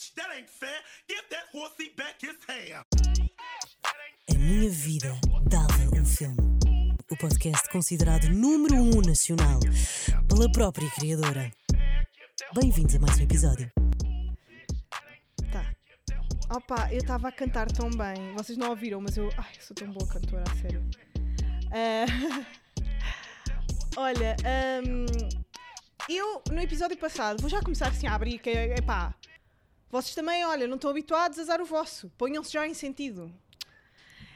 bitch, that ain't fair. Give that horsey back his hair. A minha vida dava um filme. O podcast considerado número um nacional pela própria criadora. Bem-vindos a mais um episódio. Tá. Opa, eu estava a cantar tão bem. Vocês não ouviram, mas eu. Ai, sou tão boa cantora, a sério. Ah, Olha, hum, eu no episódio passado, vou já começar assim a abrir, que é epá. Vocês também, olha, não estão habituados a usar o vosso. Ponham-se já em sentido.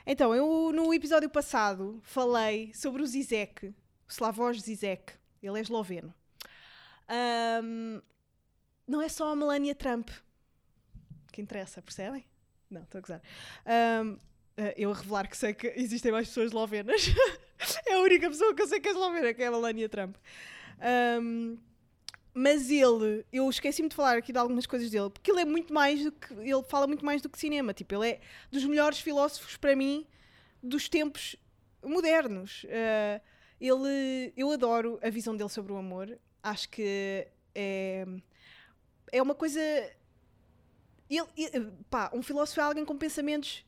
Então, eu no episódio passado falei sobre o Zizek, o Slavoj Zizek. Ele é esloveno. Hum, não é só a Melania Trump que interessa, percebem? Não, estou a gozar. Hum, eh, eu a revelar que sei que existem mais pessoas eslovenas. é a única pessoa que eu sei que é eslovena, que é a Melania Trump. Hum, mas ele, eu esqueci-me de falar aqui de algumas coisas dele, porque ele é muito mais do que. Ele fala muito mais do que cinema. Tipo, ele é dos melhores filósofos para mim dos tempos modernos. Uh, ele, eu adoro a visão dele sobre o amor. Acho que é, é uma coisa. Ele, ele- pá, um filósofo é alguém com pensamentos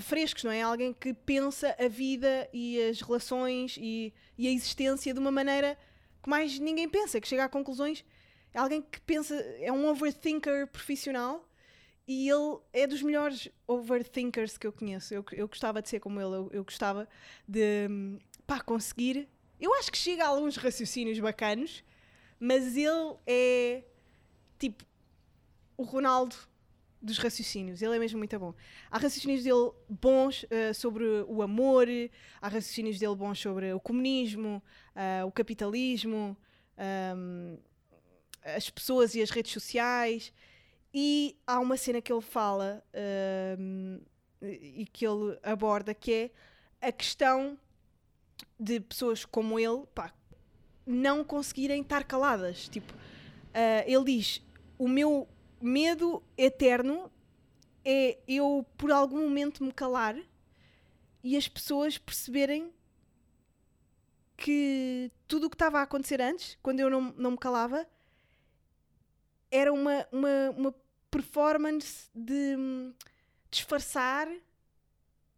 frescos, não é? Alguém que pensa a vida e as relações e, e a existência de uma maneira que mais ninguém pensa, que chega a conclusões. É alguém que pensa, é um overthinker profissional e ele é dos melhores overthinkers que eu conheço. Eu, eu gostava de ser como ele, eu, eu gostava de pá, conseguir. Eu acho que chega a alguns raciocínios bacanos, mas ele é tipo o Ronaldo dos raciocínios. Ele é mesmo muito bom. Há raciocínios dele bons eh, sobre o amor, há raciocínios dele bons sobre o comunismo, ah, o capitalismo, ahm, as pessoas e as redes sociais. E há uma cena que ele fala ahm, e que ele aborda que é a questão de pessoas como ele pá, não conseguirem estar caladas. Tipo, ah, ele diz: o meu medo eterno é eu por algum momento me calar e as pessoas perceberem que tudo o que estava a acontecer antes, quando eu não, não me calava, era uma, uma, uma performance de disfarçar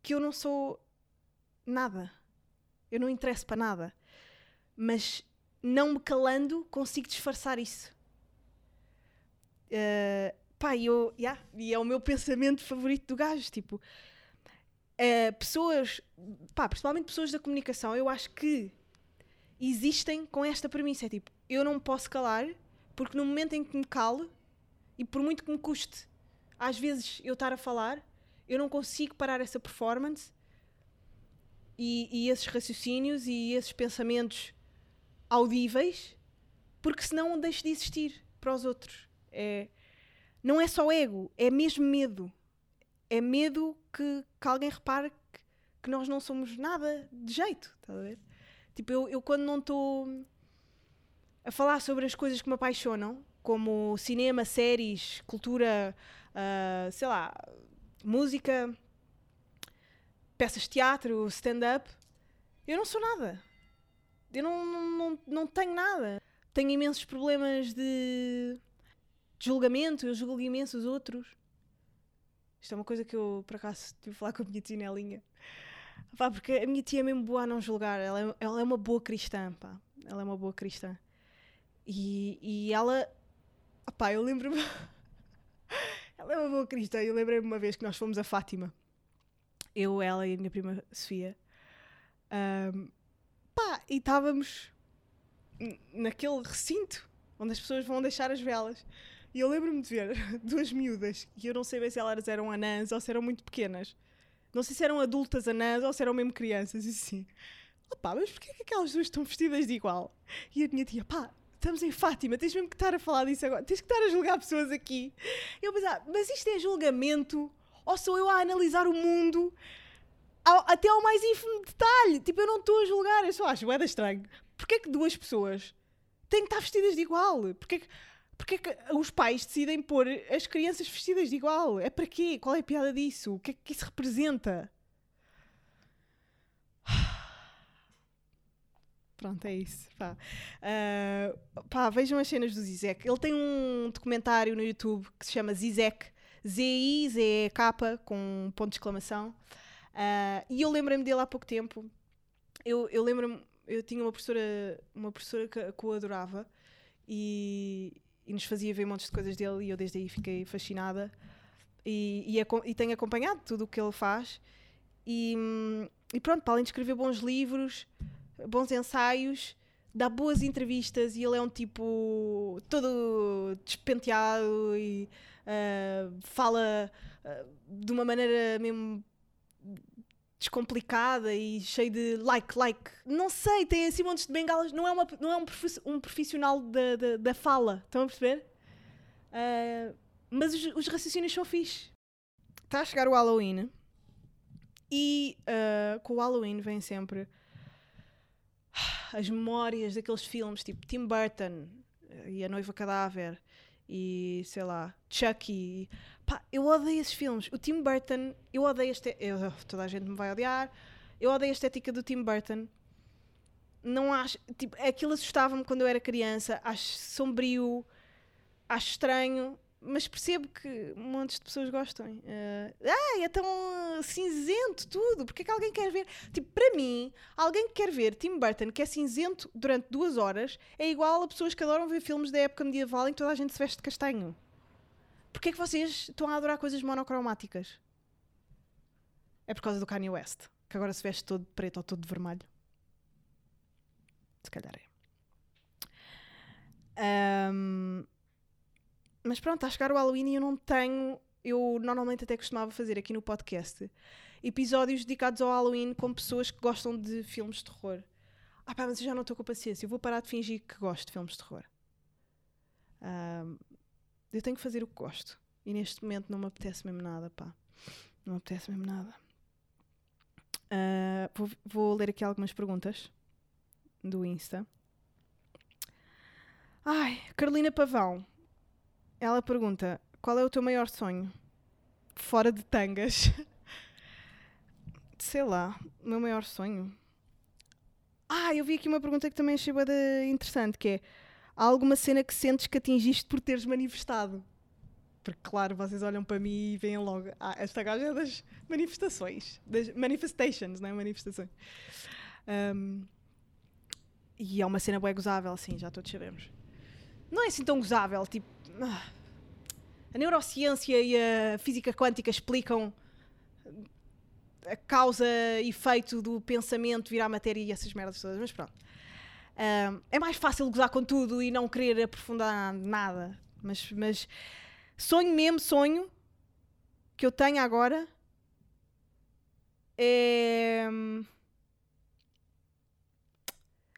que eu não sou nada. Eu não interesso para nada. Mas não me calando, consigo disfarçar isso. Uh, pá, eu, yeah, e é o meu pensamento favorito do gajo. Tipo, uh, pessoas, pá, principalmente pessoas da comunicação, eu acho que existem com esta premissa: é tipo, eu não posso calar, porque no momento em que me calo, e por muito que me custe, às vezes eu estar a falar, eu não consigo parar essa performance e, e esses raciocínios e esses pensamentos audíveis, porque senão deixo de existir para os outros. É, não é só ego, é mesmo medo. É medo que, que alguém repare que, que nós não somos nada de jeito, estás a ver? Tipo, eu, eu quando não estou a falar sobre as coisas que me apaixonam, como cinema, séries, cultura, ah, sei lá, música, peças de teatro, stand-up, eu não sou nada. Eu não, não, não, não tenho nada. Tenho imensos problemas de de julgamento, eu julgo imenso os outros. Isto é uma coisa que eu, por acaso, tive a falar com a minha tia Nelinha. Pá, porque a minha tia é mesmo boa a não julgar. Ela é, ela é uma boa cristã, pá. Ela é uma boa cristã. E, e ela... Pá, eu lembro-me... ela é uma boa cristã. Eu lembrei-me uma vez que nós fomos a Fátima. Eu, ela e a minha prima Sofia. Ahm, pá, e estávamos naquele recinto onde as pessoas vão deixar as velas. E eu lembro-me de ver duas miúdas, e eu não sei bem se elas eram anãs ou se eram muito pequenas. Não sei se eram adultas anãs ou se eram mesmo crianças, e assim. Opá, mas porquê que aquelas duas estão vestidas de igual? E a minha tia, pá, estamos em Fátima, tens mesmo que estar a falar disso agora, tens que estar a julgar pessoas aqui. Eu pensava, mas isto é julgamento? Ou sou eu a analisar o mundo até ao mais ínfimo detalhe? Tipo, eu não estou a julgar, eu só acho, é estranho. Porquê que duas pessoas têm que estar vestidas de igual? Porquê que, porquê que os pais decidem pôr as crianças vestidas de igual? É para quê? Qual é a piada disso? O que é que isso representa? Pronto, é isso. Pá. Uh, pá, vejam as cenas do Zizek. Ele tem um documentário no YouTube que se chama Zizek, Z-I-Z-E-K, com ponto de exclamação. Uh, e eu lembrei-me dele há pouco tempo. Eu, eu lembro-me, eu tinha uma professora, uma professora que, que o adorava e, e nos fazia ver montes de coisas dele e eu desde aí fiquei fascinada e, e, e tenho acompanhado tudo o que ele faz. E, e pronto, para além de escrever bons livros, bons ensaios, dá boas entrevistas e ele é um tipo todo despenteado e uh, fala uh, de uma maneira mesmo descomplicada e cheio de like, like. Não sei, tem assim montes de bengalas. Não é, uma, não é um, um profissional da, da, da fala, estão a perceber? Uh, mas os, os raciocínios são fixe. Está a chegar o Halloween e uh, com o Halloween vem sempre as memórias daqueles filmes tipo Tim Burton e A Noiva Cadáver e sei lá, Chucky. Pá, eu odeio esses filmes. O Tim Burton, eu odeio este. Eu, toda a gente me vai odiar. Eu odeio a estética do Tim Burton. Não acho. Tipo, aquilo assustava-me quando eu era criança. Acho sombrio, acho estranho mas percebo que montes de pessoas gostam. Uh, ah, é tão cinzento tudo. Porque é que alguém quer ver? Tipo, para mim, alguém que quer ver Tim Burton, que é cinzento durante duas horas, é igual a pessoas que adoram ver filmes da época medieval em que toda a gente se veste de castanho. Porquê é que vocês estão a adorar coisas monocromáticas? É por causa do Kanye West, que agora se veste todo de preto ou todo de vermelho. Se calhar é. Um, mas pronto, está a chegar o Halloween e eu não tenho. Eu normalmente até costumava fazer aqui no podcast episódios dedicados ao Halloween com pessoas que gostam de filmes de terror. Ah pá, mas eu já não estou com paciência. Eu vou parar de fingir que gosto de filmes de terror. Um, eu tenho que fazer o que gosto. E neste momento não me apetece mesmo nada, pá. Não me apetece mesmo nada. Uh, vou, vou ler aqui algumas perguntas do Insta. Ai, Carolina Pavão. Ela pergunta: qual é o teu maior sonho? Fora de tangas. Sei lá, o meu maior sonho. Ah, eu vi aqui uma pergunta que também achei interessante, que é há alguma cena que sentes que atingiste por teres manifestado? Porque, claro, vocês olham para mim e veem logo, ah, esta gaja é das manifestações, das manifestations, não é? Manifestações. Um, e é uma cena bem gozável, sim, já todos sabemos. Não é assim tão gozável, tipo, a neurociência e a física quântica explicam a causa e efeito do pensamento virar matéria e essas merdas todas, mas pronto. é mais fácil gozar com tudo e não querer aprofundar nada. Mas, mas sonho mesmo, sonho que eu tenho agora é.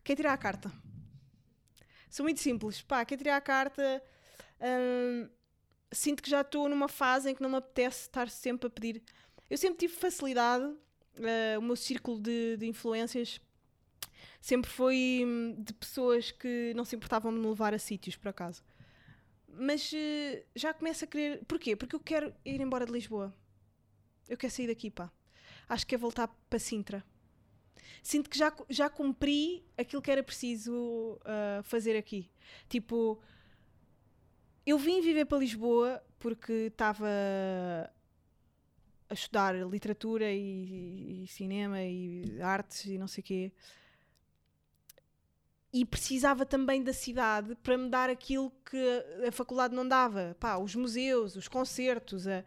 Quer tirar a carta? Sou muito simples. Pá, quer tirar a carta sinto que já estou numa fase em que não me apetece estar sempre a pedir. Eu sempre tive facilidade, uh, o meu círculo de, de influências sempre foi hum, de pessoas que não se importavam de me levar a sítios, por acaso. Mas uh, já começo a querer. Porquê? Porque eu quero ir embora de Lisboa. Eu quero sair daqui, pá. Acho que é voltar para Sintra. Sinto que já, já cumpri aquilo que era preciso uh, fazer aqui. Tipo, eu vim viver para Lisboa porque estava a estudar literatura e, e, cinema e artes e não sei o quê. E precisava também da cidade para me dar aquilo que a faculdade não dava. Pá, os museus, os concertos, a...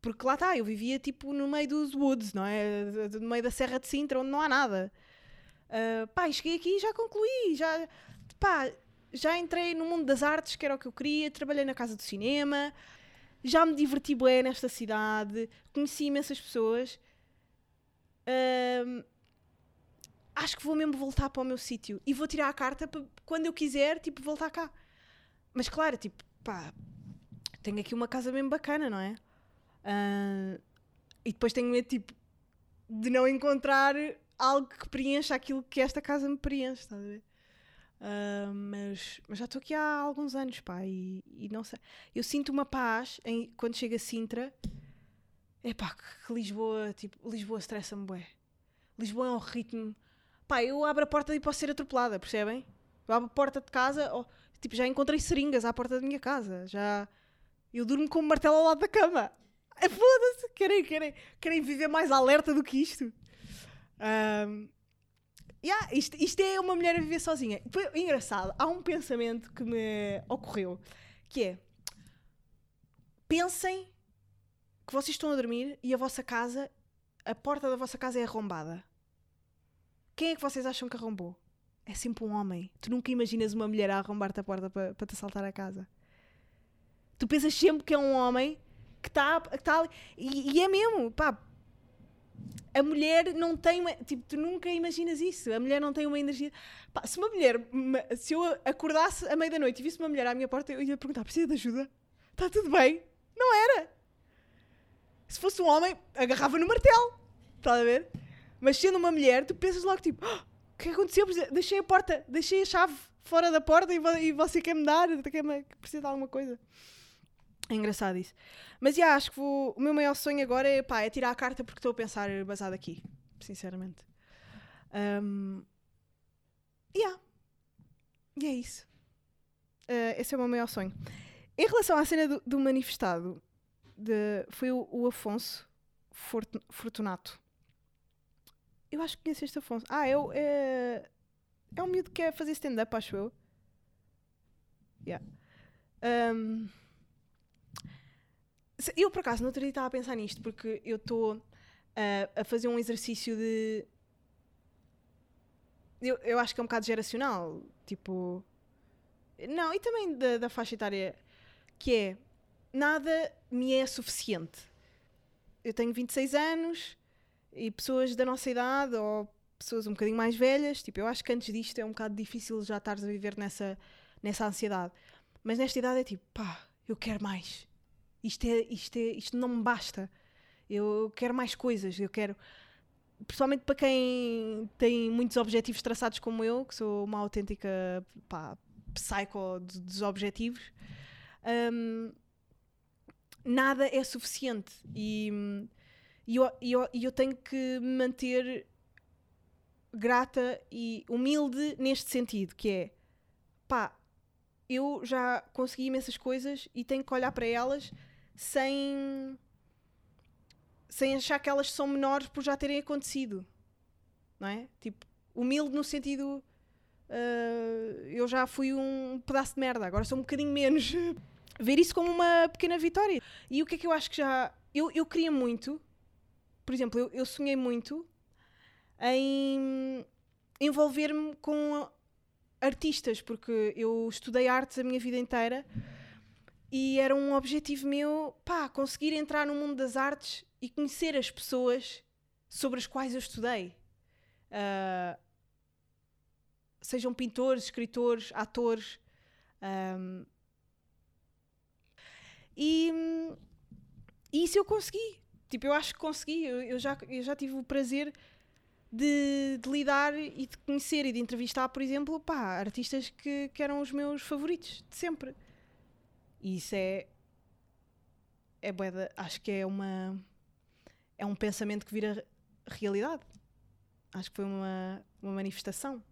porque lá está, eu vivia tipo no meio dos woods, não é? No meio da Serra de Sintra, onde não há nada. Uh, pá, e cheguei aqui e já concluí, já... Pá, já entrei no mundo das artes, que era o que eu queria, trabalhei na casa do cinema, já me diverti bem nesta cidade, conheci imensas pessoas. Um, acho que vou mesmo voltar para o meu sítio e vou tirar a carta para quando eu quiser, tipo, voltar cá. Mas claro, tipo, pá, tenho aqui uma casa mesmo bacana, não é? Uh, e depois tenho medo, tipo, de não encontrar algo que preencha aquilo que esta casa me preenche, estás a ver? Uh, mas, mas já estou aqui há alguns anos, pá, e, e, não sei. Eu sinto uma paz em, quando chego a Sintra. É pá, que, Lisboa, tipo, Lisboa estressa-me, bué. Lisboa é um ritmo, Pá, eu abro a porta e posso ser atropelada, percebem? Eu abro a porta de casa, tipo, já encontrei seringas à porta da minha casa. Já. Eu durmo com um martelo ao lado da cama. É foda-se! Querem, querem, querem viver mais alerta do que isto? Um, yeah, isto, isto é uma mulher a viver sozinha. Foi engraçado, há um pensamento que me ocorreu que é pensem que vocês estão a dormir e a vossa casa, a porta da vossa casa é arrombada. Quem é que vocês acham que arrombou? É sempre um homem. Tu nunca imaginas uma mulher a arrombar-te a porta para, para te assaltar a casa. Tu pensas sempre que é um homem que está tá ali. E, e é mesmo, pá. A mulher não tem uma. Tipo, tu nunca imaginas isso. A mulher não tem uma energia. Pá, se uma mulher. Se eu acordasse à meia da noite e visse uma mulher à minha porta, eu ia perguntar: precisa de ajuda? Está tudo bem? Não era. Se fosse um homem, agarrava no martelo. Estás a ver? Mas sendo uma mulher, tu pensas logo tipo: "Ah, o que aconteceu? Deixei a porta, deixei a chave fora da porta e, vo- e você quer me dar? Quer -me, precisa de alguma coisa? É engraçado isso. Mas já, acho que vou- o meu maior sonho agora é, pá, é tirar a carta porque estou a pensar basado aqui. Sinceramente. Um, yeah. E é isso. Uh, esse é o meu maior sonho. Em relação à cena do, do manifestado, de- foi o, o Afonso Fortu- Fortunato. Eu acho que conheço este Afonso. Ah, é o. É, é um miúdo que quer fazer stand-up, acho eu. Yeah. Um, eu, por acaso, no outro dia estava a pensar nisto, porque eu estou a, a fazer um exercício de. Eu, eu acho que é um bocado geracional. Tipo. Não, e também da, da faixa etária, que é. Nada me é suficiente. Eu tenho 26 anos e pessoas da nossa idade ou pessoas um bocadinho mais velhas, tipo, eu acho que antes disto é um bocado difícil já estares a viver nessa, nessa ansiedade. Mas nesta idade é tipo, pá, eu quero mais. Isto, é, isto, é, isto não me basta. Eu quero mais coisas. Eu quero. Principalmente para quem tem muitos objetivos traçados como eu, que sou uma autêntica pá, psycho dos objetivos. hum, nada é suficiente. E, e eu, eu, eu tenho que me manter grata e humilde neste sentido, que é pá, eu já consegui imensas coisas e tenho que olhar para elas sem sem achar que elas são menores por já terem acontecido. Não é? Tipo, humilde no sentido ah, eu já fui um pedaço de merda, agora sou um bocadinho menos. Ver isso como uma pequena vitória. E o que é que eu acho que já. Eu, eu queria muito, por exemplo, eu, eu sonhei muito em envolver-me com artistas, porque eu estudei artes a minha vida inteira e era um objetivo meu, pá, conseguir entrar no mundo das artes e conhecer as pessoas sobre as quais eu estudei. Ah, sejam pintores, escritores, atores. ahm, e, e isso eu consegui. Tipo, eu acho que consegui. Eu, eu já, eu já tive o prazer de, de lidar e de conhecer e de entrevistar, por exemplo, pá, artistas que, que eram os meus favoritos de sempre. E isso é. é bué da- acho que é uma. É um pensamento que vira realidade. Acho que foi uma, uma manifestação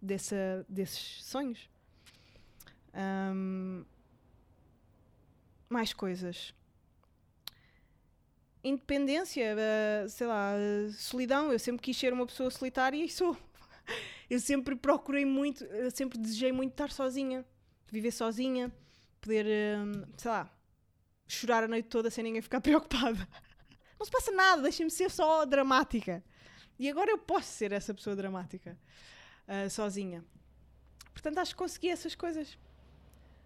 dessa, desses sonhos. Ahm, mais coisas. Independência, eh, sei lá, eh, solidão. Eu sempre quis ser uma pessoa solitária e sou. Eu sempre procurei muito, eu sempre desejei muito estar sozinha, viver sozinha, poder, eh, sei lá, chorar a noite toda sem ninguém ficar preocupada. Não se passa nada, deixem-me ser só dramática. E agora eu posso ser essa pessoa dramática, eh, sozinha. Portanto, acho que consegui essas coisas.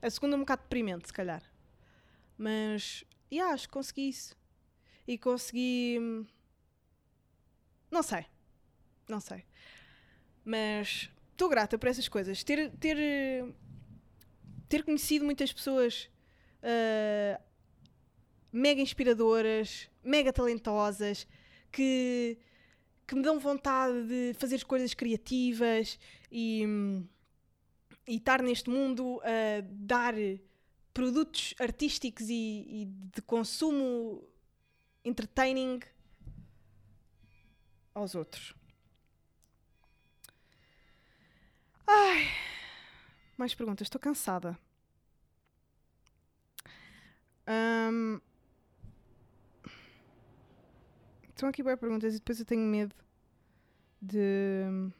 A segunda é um bocado deprimente, se calhar. Mas, yeah, acho que consegui isso. E consegui. hum, Não sei. Não sei. Mas estou grata por essas coisas. Ter, ter, ter conhecido muitas pessoas ah, mega inspiradoras, mega talentosas, que, que me dão vontade de fazer coisas criativas e, e estar neste mundo a dar produtos artísticos e, e de consumo entertaining aos outros. Ai. Mais perguntas. Estou cansada. Ahm. Estão aqui boas perguntas e depois eu tenho medo de.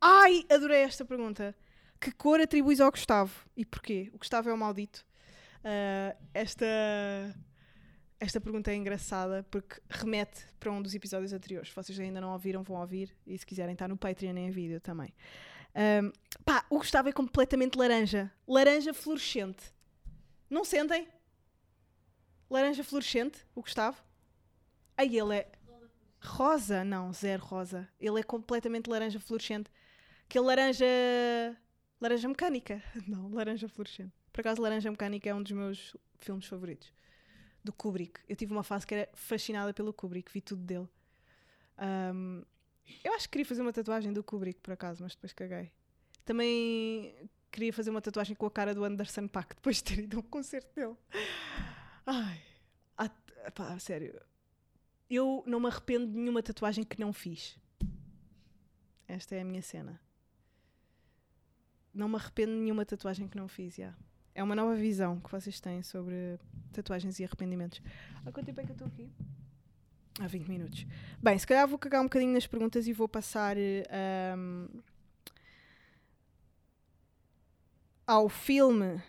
Ai! Adorei esta pergunta. Que cor atribuis ao Gustavo? E porquê? O Gustavo é o maldito. Ah, esta. Esta pergunta é engraçada porque remete para um dos episódios anteriores. Se vocês ainda não ouviram, vão ouvir. E se quiserem, está no Patreon em vídeo também. Ahm, pá, o Gustavo é completamente laranja. Laranja fluorescente. Não sentem? Laranja fluorescente, o Gustavo? Aí ele é. Rosa? Não, zero rosa. Ele é completamente laranja fluorescente. Aquele laranja. Laranja mecânica. Não, laranja fluorescente. Por acaso, Laranja Mecânica é um dos meus filmes favoritos. Do Kubrick. Eu tive uma fase que era fascinada pelo Kubrick, vi tudo dele. Ahm, eu acho que queria fazer uma tatuagem do Kubrick, por acaso, mas depois caguei. Também queria fazer uma tatuagem com a cara do Anderson Paak depois de ter ido a um concerto dele. Ai, pá, sério. Eu não me arrependo de nenhuma tatuagem que não fiz. Esta é a minha cena. Não me arrependo de nenhuma tatuagem que não fiz, já. É uma nova visão que vocês têm sobre tatuagens e arrependimentos. Há quanto tempo é que eu estou aqui? Há 20 minutos. Bem, se calhar vou cagar um bocadinho nas perguntas e vou passar eh, ahm, ao filme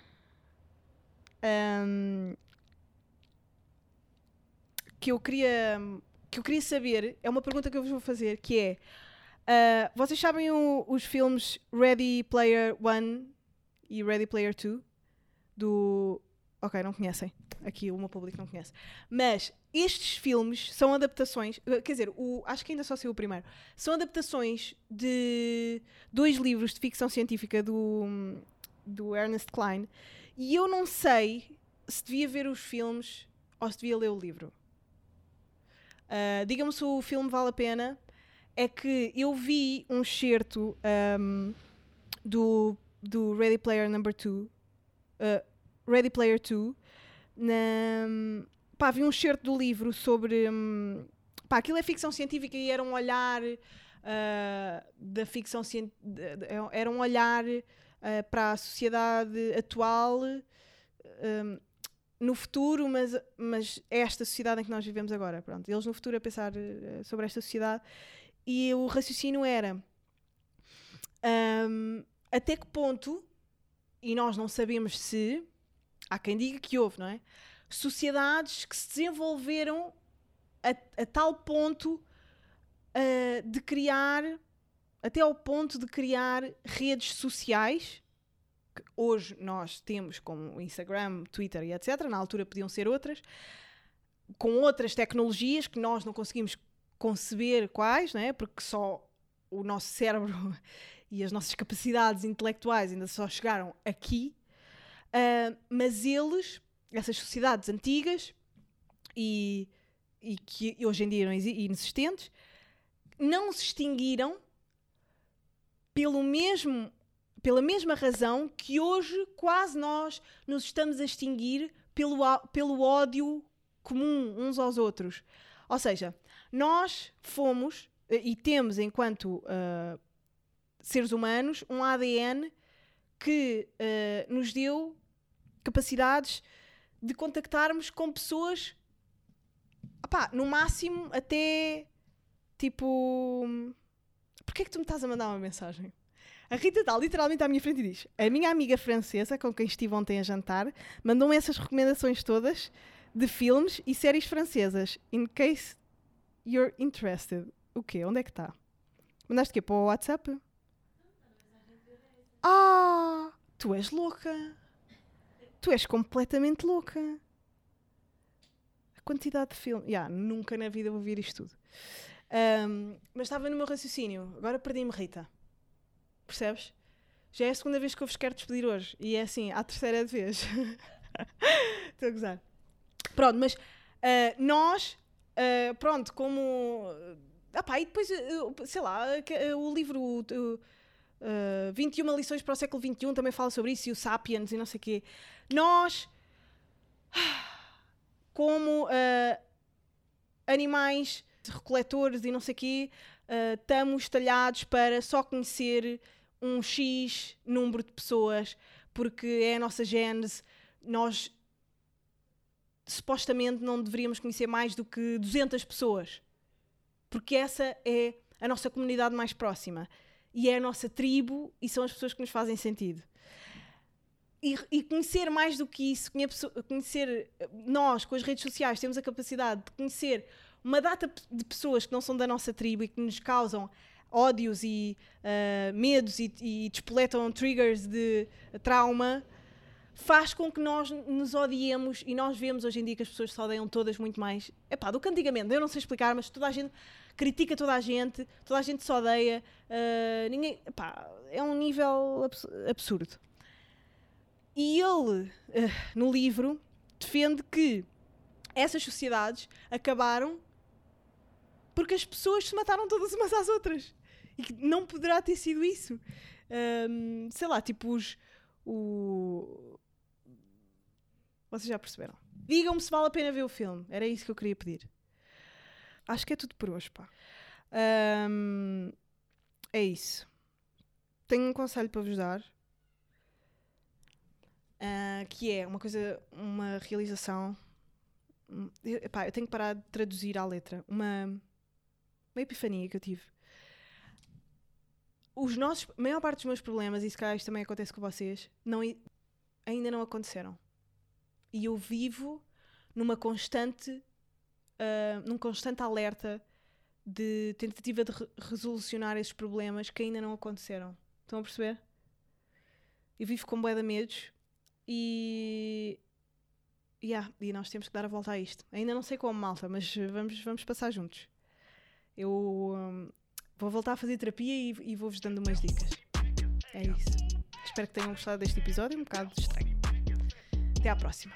ahm, que eu queria que eu queria saber. É uma pergunta que eu vos vou fazer, que é ah, vocês sabem o- os filmes Ready Player One e Ready Player Two? Do. Ok, não conhecem. Aqui o meu público não conhece. Mas estes filmes são adaptações. eh, Quer dizer, o, acho que ainda só saiu o primeiro. São adaptações de dois livros de ficção científica do, do Ernest Klein. E eu não sei se devia ver os filmes ou se devia ler o livro. Ah, Digam-me se o filme vale a pena. É que eu vi um excerto ahm, do, do Ready Player Number 2 uh, Ready Player 2 na, pá, vi um excerto do livro sobre hum, pá, aquilo é ficção científica e era um olhar uh, da ficção cien- de- de- era um olhar uh, para a sociedade atual um, no futuro, mas, mas é esta sociedade em que nós vivemos agora. Pronto. Eles no futuro a pensar uh, sobre esta sociedade e o raciocínio era um, até que ponto e nós não sabemos se há quem diga que houve, não é? Sociedades que se desenvolveram a, a tal ponto ah, de criar, até ao ponto de criar redes sociais, que hoje nós temos como Instagram, Twitter e etc. Na altura podiam ser outras, com outras tecnologias que nós não conseguimos conceber quais, não é? Porque só o nosso cérebro e as nossas capacidades intelectuais ainda só chegaram aqui, ah, mas eles, essas sociedades antigas e, e que hoje em dia exi- inexistentes, não se extinguiram pelo mesmo, pela mesma razão que hoje quase nós nos estamos a extinguir pelo, pelo ódio comum uns aos outros. Ou seja, nós fomos eh, e temos enquanto ah, seres humanos um ADN que eh, nos deu capacidades de contactarmos com pessoas opá, no máximo até tipo porquê é que tu me estás a mandar uma mensagem? A Rita está literalmente à minha frente e diz a minha amiga francesa com quem estive ontem a jantar mandou-me essas recomendações todas de filmes e séries francesas in case you're interested o quê? Onde é que está? Mandaste o quê? Para o WhatsApp? Ah! Tu és louca! Tu és completamente louca! A quantidade de filme. Yeah, nunca na vida vou ver isto tudo. Ahm, mas estava no meu raciocínio. Agora perdi-me, Rita. Percebes? Já é a segunda vez que eu vos quero despedir hoje. E é assim, à terceira vez. Estou a gozar. Pronto, mas ah, nós, ah, pronto, como. Ah pá, e depois, ah, sei lá, o livro. O- o, ah, 21 lições para o século XXI também fala sobre isso e o Sapiens e não sei o quê. Nós, como ah, animais recoletores e não sei o quê, ah, estamos talhados para só conhecer um X número de pessoas, porque é a nossa gênese, nós supostamente não deveríamos conhecer mais do que 200 pessoas, porque essa é a nossa comunidade mais próxima e é a nossa tribo e são as pessoas que nos fazem sentido. E, e conhecer mais do que isso, conhecer nós com as redes sociais, temos a capacidade de conhecer uma data de pessoas que não são da nossa tribo e que nos causam ódios e uh, medos e, e despoletam triggers de trauma faz com que nós nos odiemos e nós vemos hoje em dia que as pessoas se odeiam todas muito mais. Epá, do que antigamente, eu não sei explicar, mas toda a gente critica toda a gente, toda a gente se odeia, uh, ninguém. Epá, é um nível abs absurdo. E ele, uh, no livro, defende que essas sociedades acabaram porque as pessoas se mataram todas umas às outras. E que não poderá ter sido isso. Um, sei lá, tipo os. O... Vocês já perceberam? Digam-me se vale a pena ver o filme. Era isso que eu queria pedir. Acho que é tudo por hoje, pá. Um, é isso. Tenho um conselho para vos dar. Uh, que é uma coisa, uma realização. Eu, epá, eu tenho que parar de traduzir à letra. Uma uma epifania que eu tive. Os nossos, a maior parte dos meus problemas, e se calhar isto também acontece com vocês, não, ainda não aconteceram. E eu vivo numa constante, uh, num constante alerta de tentativa de re resolucionar esses problemas que ainda não aconteceram. Estão a perceber? Eu vivo com bué de medos e. Yeah, e nós temos que dar a volta a isto. Ainda não sei como, malta, mas vamos, vamos passar juntos. Eu um, vou voltar a fazer terapia e, e vou-vos dando umas dicas. É isso. Espero que tenham gostado deste episódio, um bocado estranho. Até à próxima.